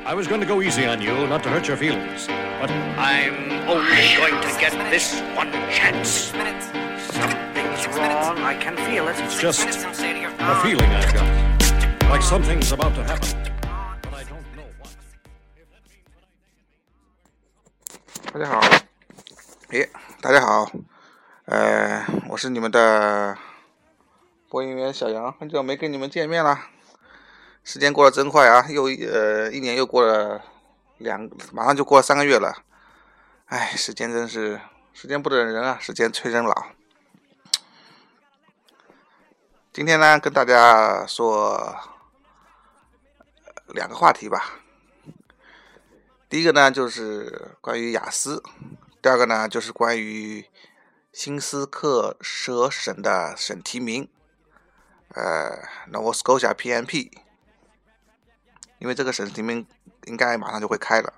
I was going to go easy on you, not to hurt your feelings. But I'm only going to get this one chance. Something's wrong. I can feel it. it's just a feeling I've got. Like something's about to happen. But I don't know what. 大家好，诶，大家好，呃，我是你们的播音员小杨，很久没跟你们见面了， 时间过得真快啊，又一呃一年又过了两，马上就过了三个月了，哎，时间真是时间不等人啊，时间催人老。今天呢，跟大家说两个话题吧。第一个呢，就是关于雅思；第二个呢，就是关于新斯克舍省的省提名，呃，Nova Scotia PNP。因为这个省提名应该马上就会开了。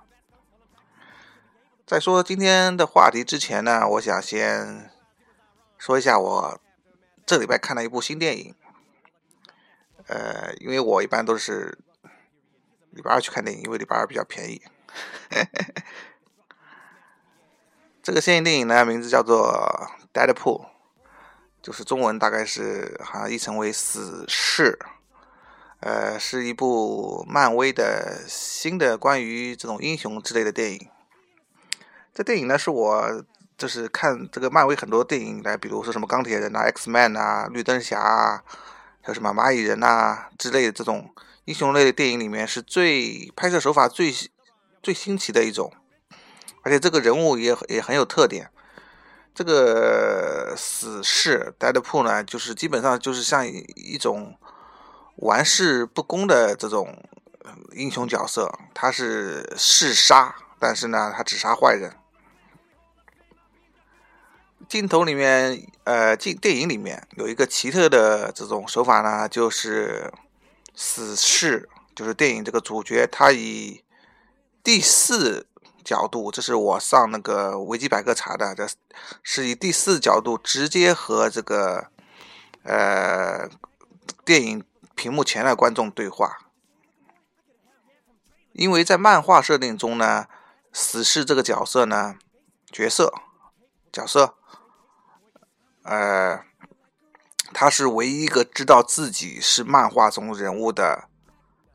在说今天的话题之前呢，我想先说一下我这礼拜看了一部新电影。呃，因为我一般都是礼拜二去看电影，因为礼拜二比较便宜。这个新电影呢，名字叫做《Deadpool》，就是中文大概是好像译成为“死侍”。呃，是一部漫威的新的关于这种英雄之类的电影。这电影呢，是我就是看这个漫威很多电影来，比如说什么钢铁人啊、X Man 啊、绿灯侠啊，还有什么蚂蚁人呐之类的这种英雄类的电影里面，是最拍摄手法最最新奇的一种，而且这个人物也也很有特点。这个死侍 Deadpool 呢，就是基本上就是像一种。玩世不恭的这种英雄角色，他是嗜杀，但是呢，他只杀坏人。镜头里面，呃，镜电影里面有一个奇特的这种手法呢，就是死侍，就是电影这个主角，他以第四角度，这是我上那个维基百科查的，这是以第四角度直接和这个呃电影。屏幕前的观众对话，因为在漫画设定中呢，死侍这个角色呢，角色角色，呃，他是唯一一个知道自己是漫画中人物的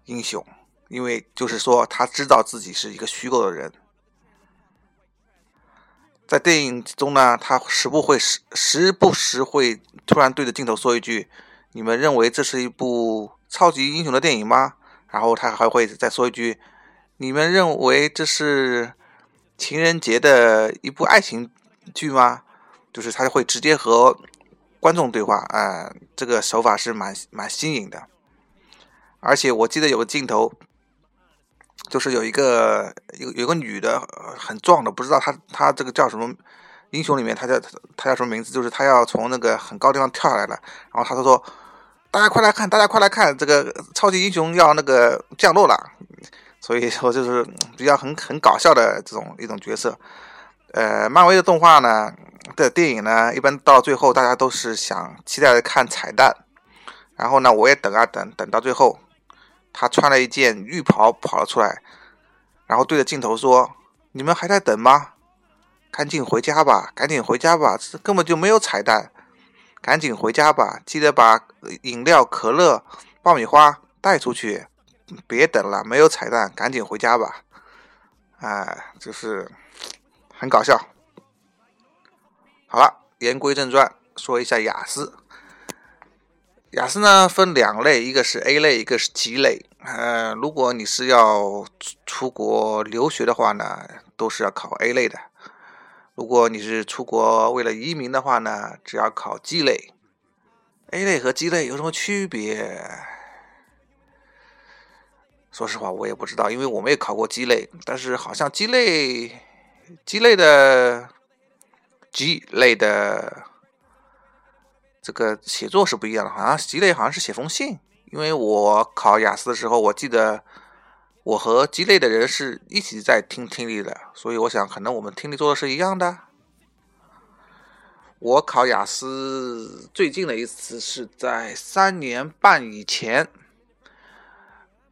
英雄，因为就是说他知道自己是一个虚构的人，在电影中呢，他时不会时时不时会突然对着镜头说一句。你们认为这是一部超级英雄的电影吗？然后他还会再说一句：“你们认为这是情人节的一部爱情剧吗？”就是他会直接和观众对话，啊，这个手法是蛮蛮新颖的。而且我记得有个镜头，就是有一个有有个女的很壮的，不知道她她这个叫什么英雄里面，他叫他叫什么名字？就是他要从那个很高地方跳下来了，然后他就说。大家快来看！大家快来看！这个超级英雄要那个降落了，所以说就是比较很很搞笑的这种一种角色。呃，漫威的动画呢的电影呢，一般到最后大家都是想期待着看彩蛋。然后呢，我也等啊等，等到最后，他穿了一件浴袍跑了出来，然后对着镜头说：“你们还在等吗？赶紧回家吧，赶紧回家吧，这根本就没有彩蛋。”赶紧回家吧，记得把饮料、可乐、爆米花带出去，别等了，没有彩蛋，赶紧回家吧。哎，就是很搞笑。好了，言归正传，说一下雅思。雅思呢分两类，一个是 A 类，一个是 G 类。呃，如果你是要出国留学的话呢，都是要考 A 类的。如果你是出国为了移民的话呢，只要考 G 类，A 类和 G 类有什么区别？说实话，我也不知道，因为我没有考过 G 类，但是好像 G 类、G 类的 G 类的这个写作是不一样的，好像 G 类好像是写封信，因为我考雅思的时候，我记得。我和鸡肋的人是一起在听听力的，所以我想可能我们听力做的是一样的。我考雅思最近的一次是在三年半以前，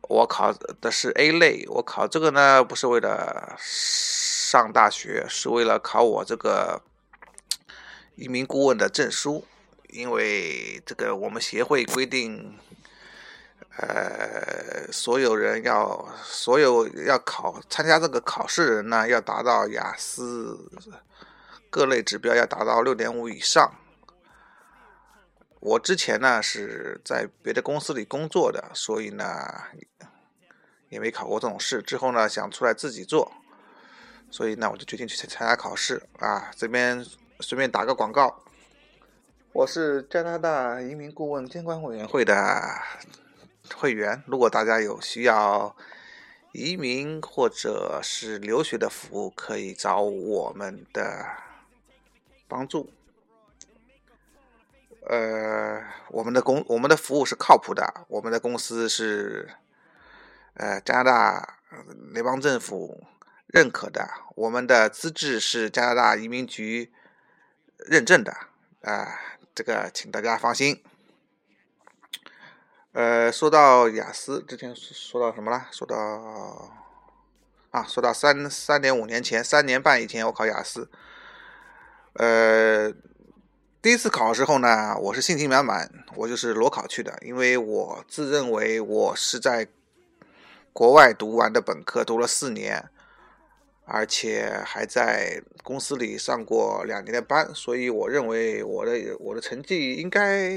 我考的是 A 类，我考这个呢不是为了上大学，是为了考我这个移民顾问的证书，因为这个我们协会规定，呃，所有人要所有要考参加这个考试人呢，要达到雅思各类指标要达到六点五以上。我之前呢是在别的公司里工作的，所以呢也没考过这种试。之后呢想出来自己做，所以呢我就决定去参加考试啊。这边随便打个广告，我是加拿大移民顾问监管委员会的会员。如果大家有需要移民或者是留学的服务，可以找我们的帮助。呃，我们的公我们的服务是靠谱的，我们的公司是呃加拿大联邦政府认可的，我们的资质是加拿大移民局认证的，啊，这个请大家放心。呃，说到雅思，之前说到什么了？说到啊，说到三三点五年前，三年半以前我考雅思，呃。第一次考的时候呢，我是信心满满，我就是裸考去的，因为我自认为我是在国外读完的本科，读了四年，而且还在公司里上过两年的班，所以我认为我的我的成绩应该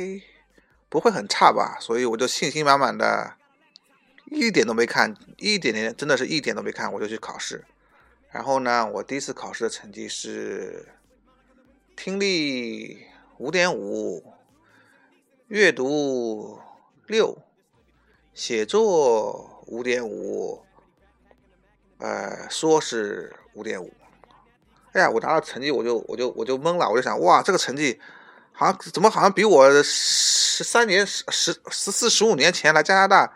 不会很差吧，所以我就信心满满的，一点都没看，一点点，真的是一点都没看，我就去考试。然后呢，我第一次考试的成绩是听力。五点五，阅读六，写作五点五，呃，说是五点五。哎呀，我拿到成绩我就我就我就懵了，我就想，哇，这个成绩好像怎么好像比我十三年十十十四十五年前来加拿大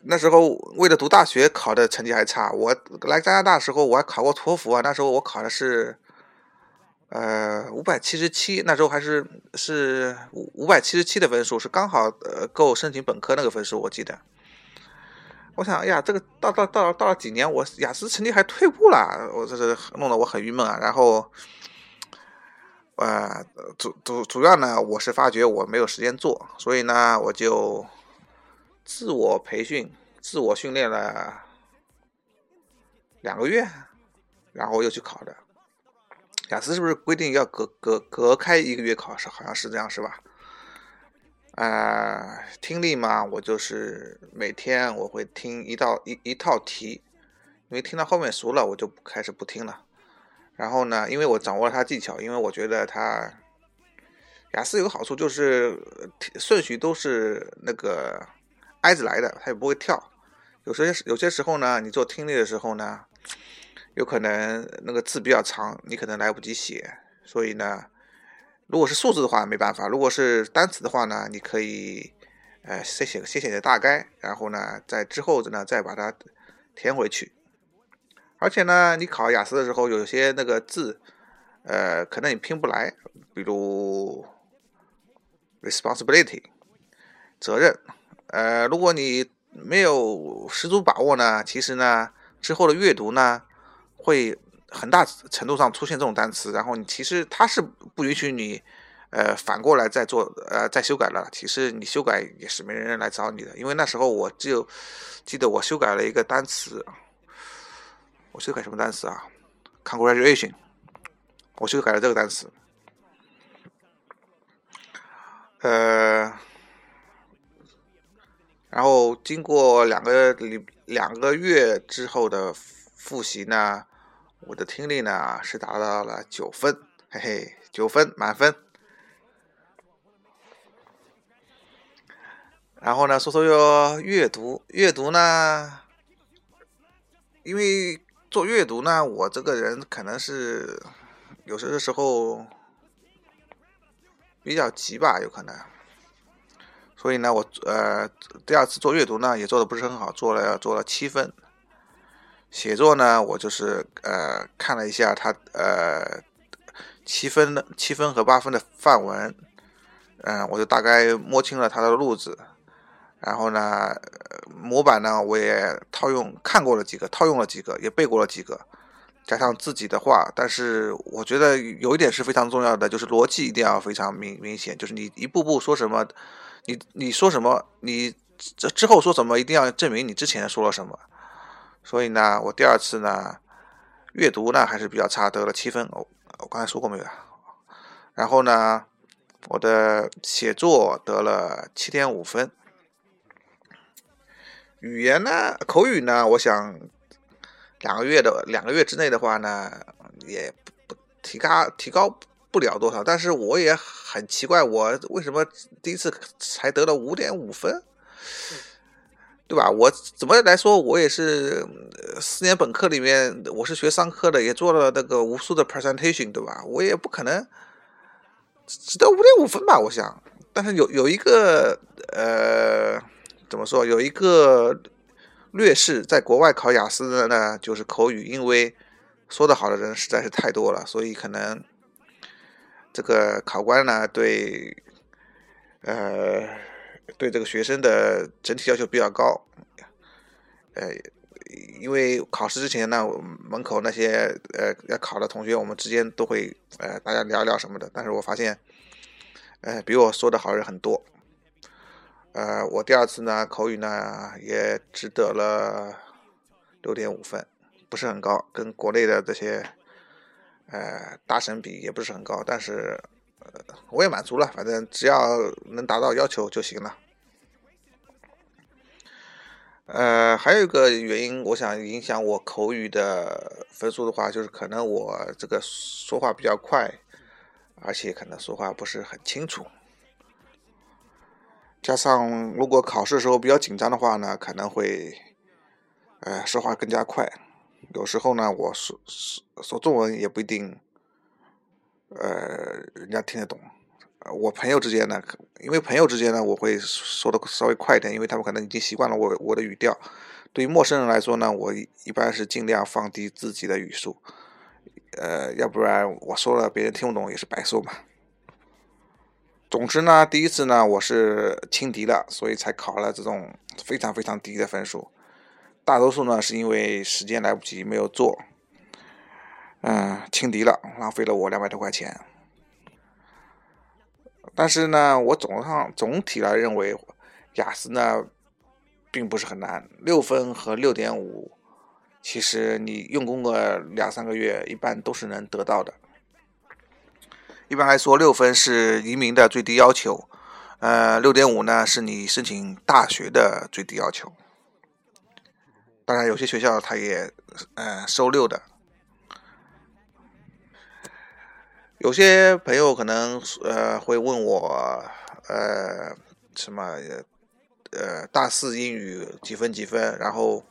那时候为了读大学考的成绩还差。我来加拿大时候我还考过托福啊，那时候我考的是。呃，五百七十七，那时候还是是五五百七十七的分数，是刚好呃够申请本科那个分数，我记得。我想，哎呀，这个到到到到了几年，我雅思成绩还退步了，我这是弄得我很郁闷啊。然后，呃，主主主要呢，我是发觉我没有时间做，所以呢，我就自我培训、自我训练了两个月，然后又去考的。雅思是不是规定要隔隔隔开一个月考试？好像是这样，是吧？啊，听力嘛，我就是每天我会听一道一一套题，因为听到后面熟了，我就开始不听了。然后呢，因为我掌握了它技巧，因为我觉得它雅思有个好处就是顺序都是那个挨着来的，它也不会跳。有些有些时候呢，你做听力的时候呢。有可能那个字比较长，你可能来不及写，所以呢，如果是数字的话没办法；如果是单词的话呢，你可以，呃，先写先写个大概，然后呢，在之后呢再把它填回去。而且呢，你考雅思的时候，有些那个字，呃，可能你拼不来，比如 responsibility 责任，呃，如果你没有十足把握呢，其实呢，之后的阅读呢。会很大程度上出现这种单词，然后你其实它是不允许你，呃，反过来再做呃再修改了。其实你修改也是没人来找你的，因为那时候我就记得我修改了一个单词，我修改什么单词啊？Congratulation，我修改了这个单词，呃，然后经过两个两两个月之后的复习呢。我的听力呢是达到了九分，嘿嘿，九分满分。然后呢，说说要阅读，阅读呢，因为做阅读呢，我这个人可能是有些的时候比较急吧，有可能。所以呢，我呃第二次做阅读呢，也做的不是很好，做了做了七分。写作呢，我就是呃看了一下他呃七分的七分和八分的范文，嗯，我就大概摸清了他的路子，然后呢模板呢，我也套用看过了几个，套用了几个，也背过了几个，加上自己的话。但是我觉得有一点是非常重要的，就是逻辑一定要非常明明显，就是你一步步说什么，你你说什么，你这之后说什么，一定要证明你之前说了什么。所以呢，我第二次呢，阅读呢还是比较差，得了七分。我我刚才说过没有？然后呢，我的写作得了七点五分。语言呢，口语呢，我想两个月的两个月之内的话呢，也不不提高提高不了多少。但是我也很奇怪，我为什么第一次才得了五点五分？对吧？我怎么来说，我也是四年本科里面，我是学商科的，也做了那个无数的 presentation，对吧？我也不可能只得五点五分吧？我想，但是有有一个呃，怎么说？有一个劣势，在国外考雅思的呢，就是口语，因为说的好的人实在是太多了，所以可能这个考官呢，对呃。对这个学生的整体要求比较高，呃，因为考试之前呢，门口那些呃要考的同学，我们之间都会呃大家聊聊什么的。但是我发现，呃，比我说的好人很多。呃，我第二次呢口语呢也只得了六点五分，不是很高，跟国内的这些呃大神比也不是很高，但是。呃，我也满足了，反正只要能达到要求就行了。呃，还有一个原因，我想影响我口语的分数的话，就是可能我这个说话比较快，而且可能说话不是很清楚。加上如果考试的时候比较紧张的话呢，可能会呃说话更加快。有时候呢，我说说说中文也不一定。呃，人家听得懂。我朋友之间呢，因为朋友之间呢，我会说的稍微快一点，因为他们可能已经习惯了我我的语调。对于陌生人来说呢，我一般是尽量放低自己的语速，呃，要不然我说了别人听不懂也是白说嘛。总之呢，第一次呢我是轻敌了，所以才考了这种非常非常低的分数。大多数呢是因为时间来不及没有做。嗯，轻敌了，浪费了我两百多块钱。但是呢，我总上总体来认为，雅思呢并不是很难，六分和六点五，其实你用功个两三个月，一般都是能得到的。一般来说，六分是移民的最低要求，呃，六点五呢是你申请大学的最低要求。当然，有些学校它也呃收六的。有些朋友可能呃会问我呃什么呃大四英语几分几分，然后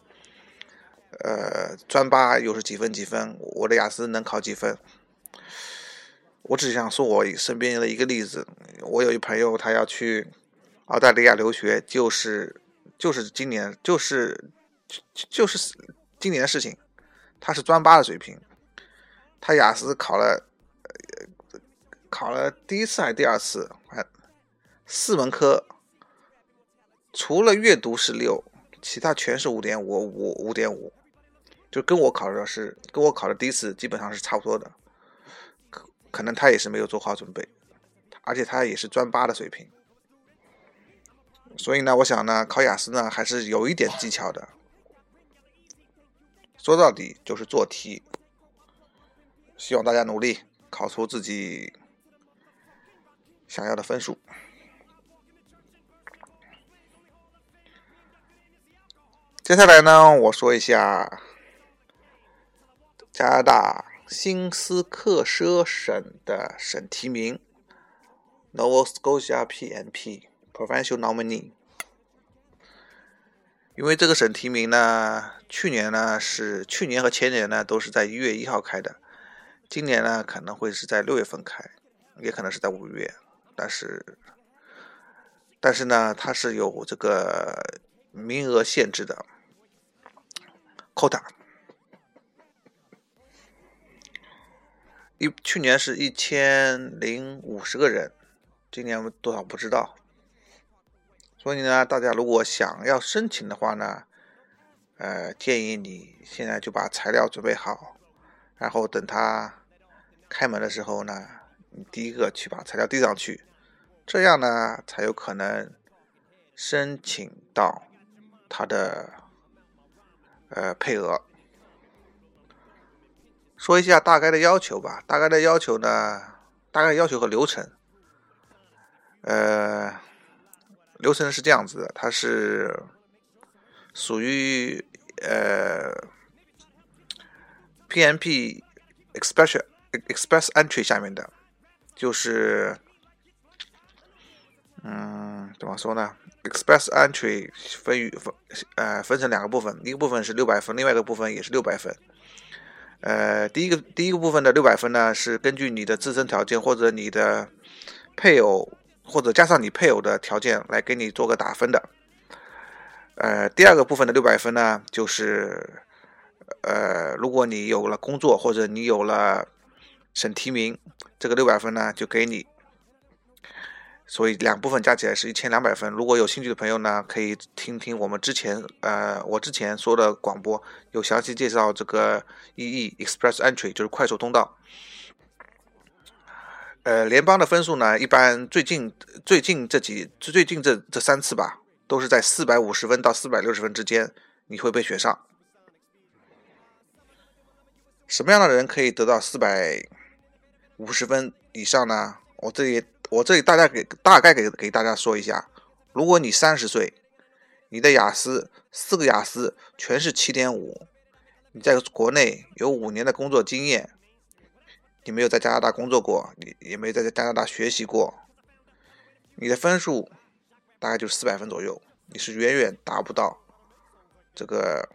呃专八又是几分几分，我的雅思能考几分？我只想说我身边的一个例子，我有一朋友他要去澳大利亚留学，就是就是今年就是就是今年的事情，他是专八的水平，他雅思考了。考了第一次还是第二次？还四门科，除了阅读是六，其他全是五点五五五点五，就跟我考的是跟我考的第一次基本上是差不多的。可能他也是没有做好准备，而且他也是专八的水平，所以呢，我想呢，考雅思呢还是有一点技巧的。说到底就是做题，希望大家努力考出自己。想要的分数。接下来呢，我说一下加拿大新斯克舍省的省提名，Nova Scotia PNP Provincial Nominee。因为这个省提名呢，去年呢是去年和前年呢都是在一月一号开的，今年呢可能会是在六月份开，也可能是在五月。但是，但是呢，它是有这个名额限制的，quota。一去年是一千零五十个人，今年多少不知道。所以呢，大家如果想要申请的话呢，呃，建议你现在就把材料准备好，然后等他开门的时候呢，你第一个去把材料递上去，这样呢才有可能申请到他的呃配额。说一下大概的要求吧，大概的要求呢，大概要求和流程，呃，流程是这样子的，它是属于呃 PMP Express Express Entry 下面的，就是嗯，怎么说呢？Express Entry 分于分呃分成两个部分，一个部分是六百分，另外一个部分也是六百分。呃，第一个第一个部分的六百分呢，是根据你的自身条件或者你的配偶或者加上你配偶的条件来给你做个打分的。呃，第二个部分的六百分呢，就是呃，如果你有了工作或者你有了省提名，这个六百分呢就给你。所以两部分加起来是一千两百分。如果有兴趣的朋友呢，可以听听我们之前呃我之前说的广播，有详细介绍这个 EE Express Entry，就是快速通道。呃，联邦的分数呢，一般最近最近这几最近这这三次吧，都是在四百五十分到四百六十分之间，你会被选上。什么样的人可以得到四百五十分以上呢？我这里。我这里大概给大概给给大家说一下，如果你三十岁，你的雅思四个雅思全是七点五，你在国内有五年的工作经验，你没有在加拿大工作过，你也没有在加拿大学习过，你的分数大概就是四百分左右，你是远远达不到这个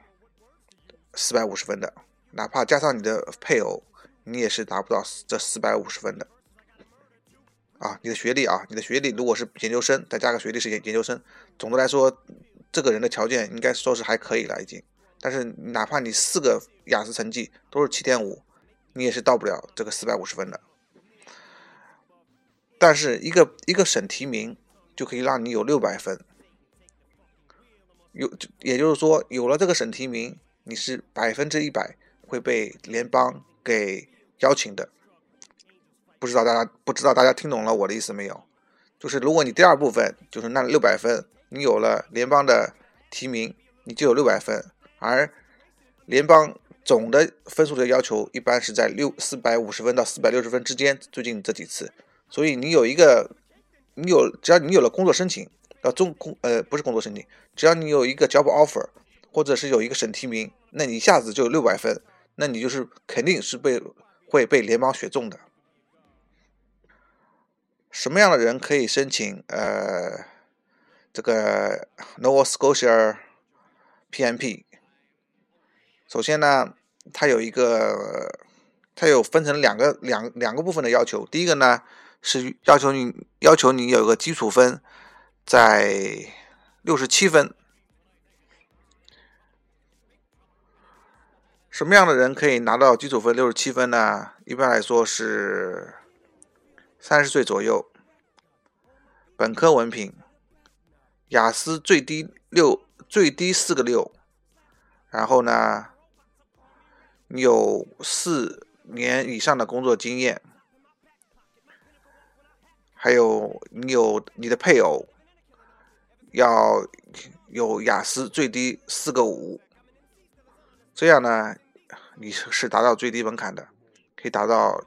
四百五十分的，哪怕加上你的配偶，你也是达不到这四百五十分的。啊，你的学历啊，你的学历如果是研究生，再加个学历是研研究生，总的来说，这个人的条件应该说是还可以了已经。但是哪怕你四个雅思成绩都是七点五，你也是到不了这个四百五十分的。但是一个一个省提名就可以让你有六百分，有也就是说有了这个省提名，你是百分之一百会被联邦给邀请的。不知道大家不知道大家听懂了我的意思没有？就是如果你第二部分就是那六百分，你有了联邦的提名，你就有六百分，而联邦总的分数的要求一般是在六四百五十分到四百六十分之间。最近这几次，所以你有一个，你有只要你有了工作申请，要中工呃不是工作申请，只要你有一个 job offer，或者是有一个省提名，那你一下子就有六百分，那你就是肯定是被会被联邦选中的。什么样的人可以申请呃这个 Nova Scotia PMP？首先呢，它有一个，它有分成两个两两个部分的要求。第一个呢是要求你要求你有个基础分在六十七分。什么样的人可以拿到基础分六十七分呢？一般来说是。三十岁左右，本科文凭，雅思最低六，最低四个六，然后呢，你有四年以上的工作经验，还有你有你的配偶要有雅思最低四个五，这样呢，你是达到最低门槛的，可以达到。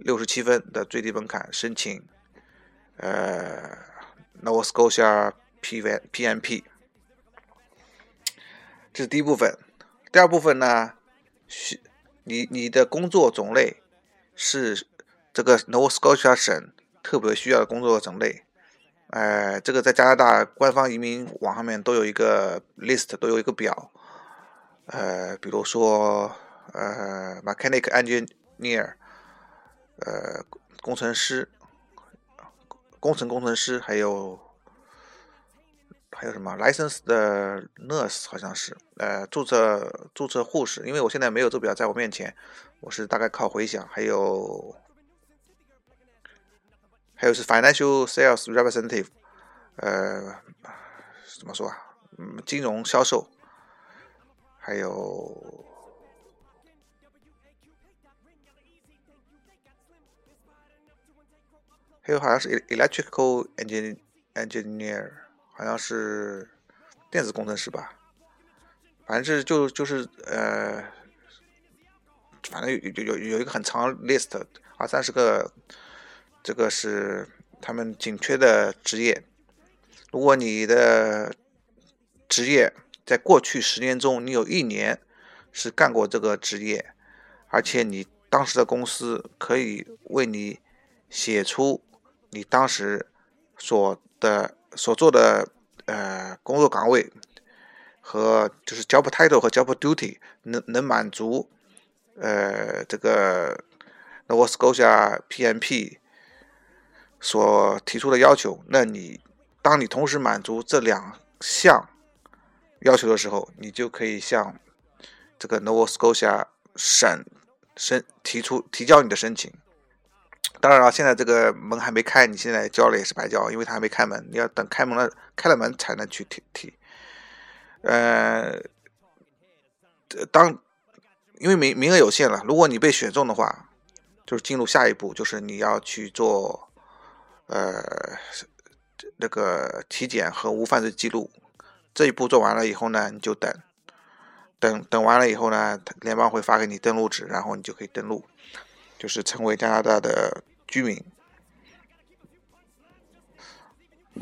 六十七分的最低门槛申请，呃，Nova Scotia P V P M P，这是第一部分。第二部分呢，需你你的工作种类是这个 Nova Scotia 省特别需要的工作种类。呃，这个在加拿大官方移民网上面都有一个 list，都有一个表。呃，比如说呃，Mechanic Engineer。呃，工程师、工程工程师，还有还有什么 license 的 nurse 好像是，呃，注册注册护士。因为我现在没有这表在我面前，我是大概靠回想。还有还有是 financial sales representative，呃怎么说啊？嗯，金融销售，还有还有好像是 electrical engineer engineer，好像是电子工程师吧。反正是就就是呃，反正有有有有一个很长 list，二三十个，这个是他们紧缺的职业。如果你的职业在过去十年中，你有一年是干过这个职业，而且你当时的公司可以为你写出你当时所的所做的呃工作岗位。和就是 job title 和 job duty 能能满足呃这个 Nova Scotia PMP 所提出的要求，那你当你同时满足这两项要求的时候，你就可以向这个 Nova Scotia 省申提出提交你的申请。当然了，现在这个门还没开，你现在交了也是白交，因为它还没开门，你要等开门了开了门才能去提提。呃，当因为名名额有限了，如果你被选中的话，就是进入下一步，就是你要去做呃那个体检和无犯罪记录。这一步做完了以后呢，你就等等等完了以后呢，联邦会发给你登录纸，然后你就可以登录，就是成为加拿大的居民。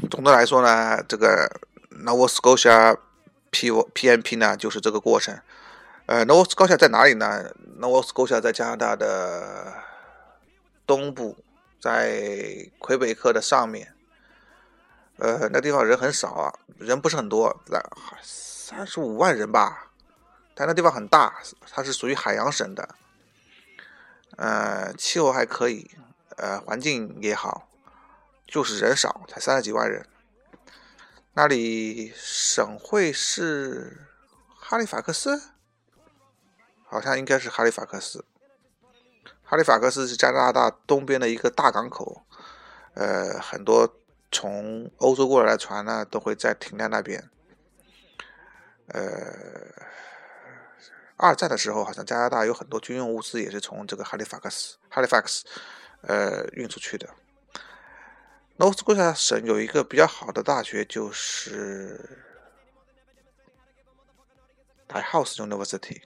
总的来说呢，这个 Nova Scotia。P P M P 呢，就是这个过程。呃，Nova Scotia 在哪里呢？Nova Scotia 在加拿大的东部，在魁北克的上面。呃，那地方人很少啊，人不是很多，三三十五万人吧。但那地方很大，它是属于海洋省的。呃，气候还可以，呃，环境也好，就是人少，才三十几万人。那里省会是哈利法克斯，好像应该是哈利法克斯。哈利法克斯是加拿大东边的一个大港口，呃，很多从欧洲过来的船呢都会在停在那边。呃，二战的时候，好像加拿大有很多军用物资也是从这个哈利法克斯、哈利法克斯呃运出去的。Nova Scotia 省有一个比较好的大学，就是 d i h o u s e University，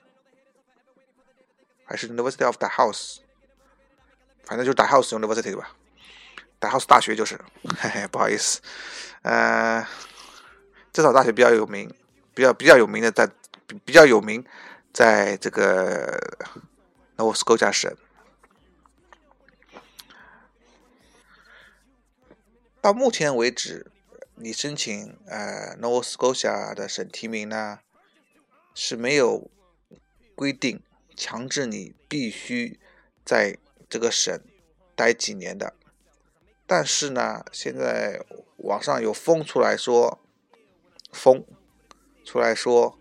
还是 University of da house 反正就是 da house University 吧。da house 大学就是，嘿嘿，不好意思，呃，这所大学比较有名，比较比较有名的在比较有名，在这个 Nova Scotia 省。到目前为止，你申请呃 Nova Scotia 的省提名呢是没有规定强制你必须在这个省待几年的。但是呢，现在网上有风出来说，风出来说，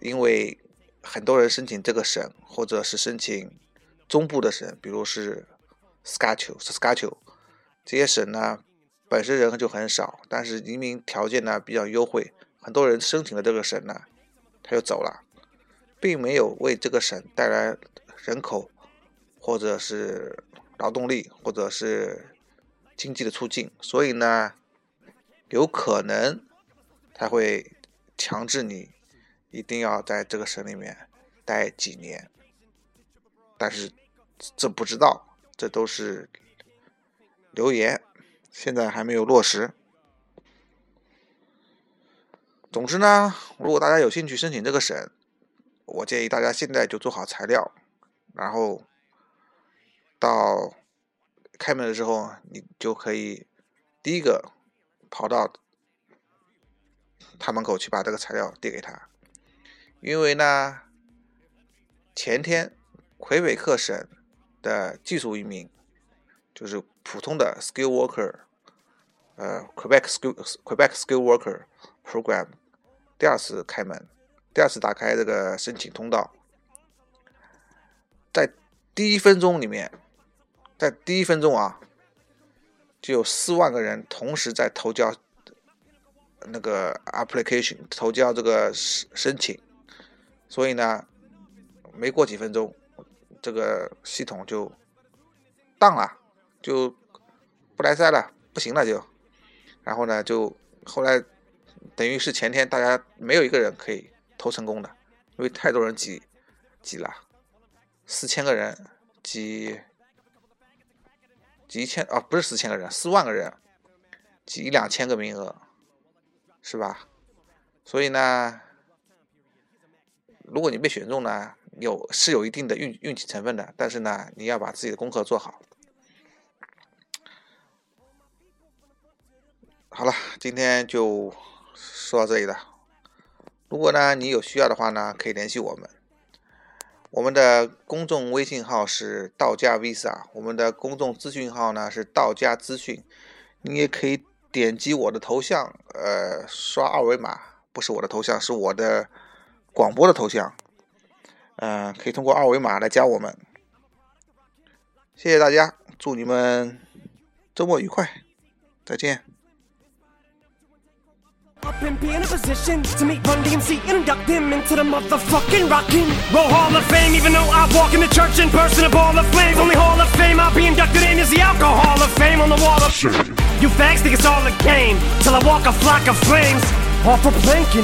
因为很多人申请这个省，或者是申请中部的省，比如是 Saskatchewan、Saskatchewan 这些省呢。本身人就很少，但是移民条件呢比较优惠，很多人申请了这个省呢，他就走了，并没有为这个省带来人口，或者是劳动力，或者是经济的促进，所以呢，有可能他会强制你一定要在这个省里面待几年，但是这不知道，这都是留言。现在还没有落实。总之呢，如果大家有兴趣申请这个省，我建议大家现在就做好材料，然后到开门的时候，你就可以第一个跑到他门口去把这个材料递给他。因为呢，前天魁北克省的技术移民就是普通的 skill worker。呃，Quebec Skill Quebec Skill Worker Program 第二次开门，第二次打开这个申请通道，在第一分钟里面，在第一分钟啊，就有四万个人同时在投交那个 application 投交这个申申请，所以呢，没过几分钟，这个系统就当了，就不来塞了，不行了就，然后呢，就后来等于是前天大家没有一个人可以投成功的，因为太多人挤挤了，四千个人挤挤一千啊，不是四千个人，四万个人挤一两千个名额。是吧？所以呢，如果你被选中呢，有是有一定的运运气成分的，但是呢，你要把自己的功课做好。好了，今天就说到这里了。如果呢你有需要的话呢，可以联系我们。我们的公众微信号是道家 Visa，我们的公众资讯号呢是道家资讯，你也可以。点击我的头像，呃，刷二维码，不是我的头像，是我的广播的头像，嗯，可以通过二维码来加我们。谢谢大家，祝你们周末愉快，再见。Up and be in a position to meet Run DMC and induct him into the motherfucking rockin' Roll Hall of Fame. Even though I walk in the church in person, a ball of flames. Only Hall of Fame I'll be inducted in is the Alcohol of Fame on the wall of shame. You fags think it's all a game till I walk a flock of flames. All for planking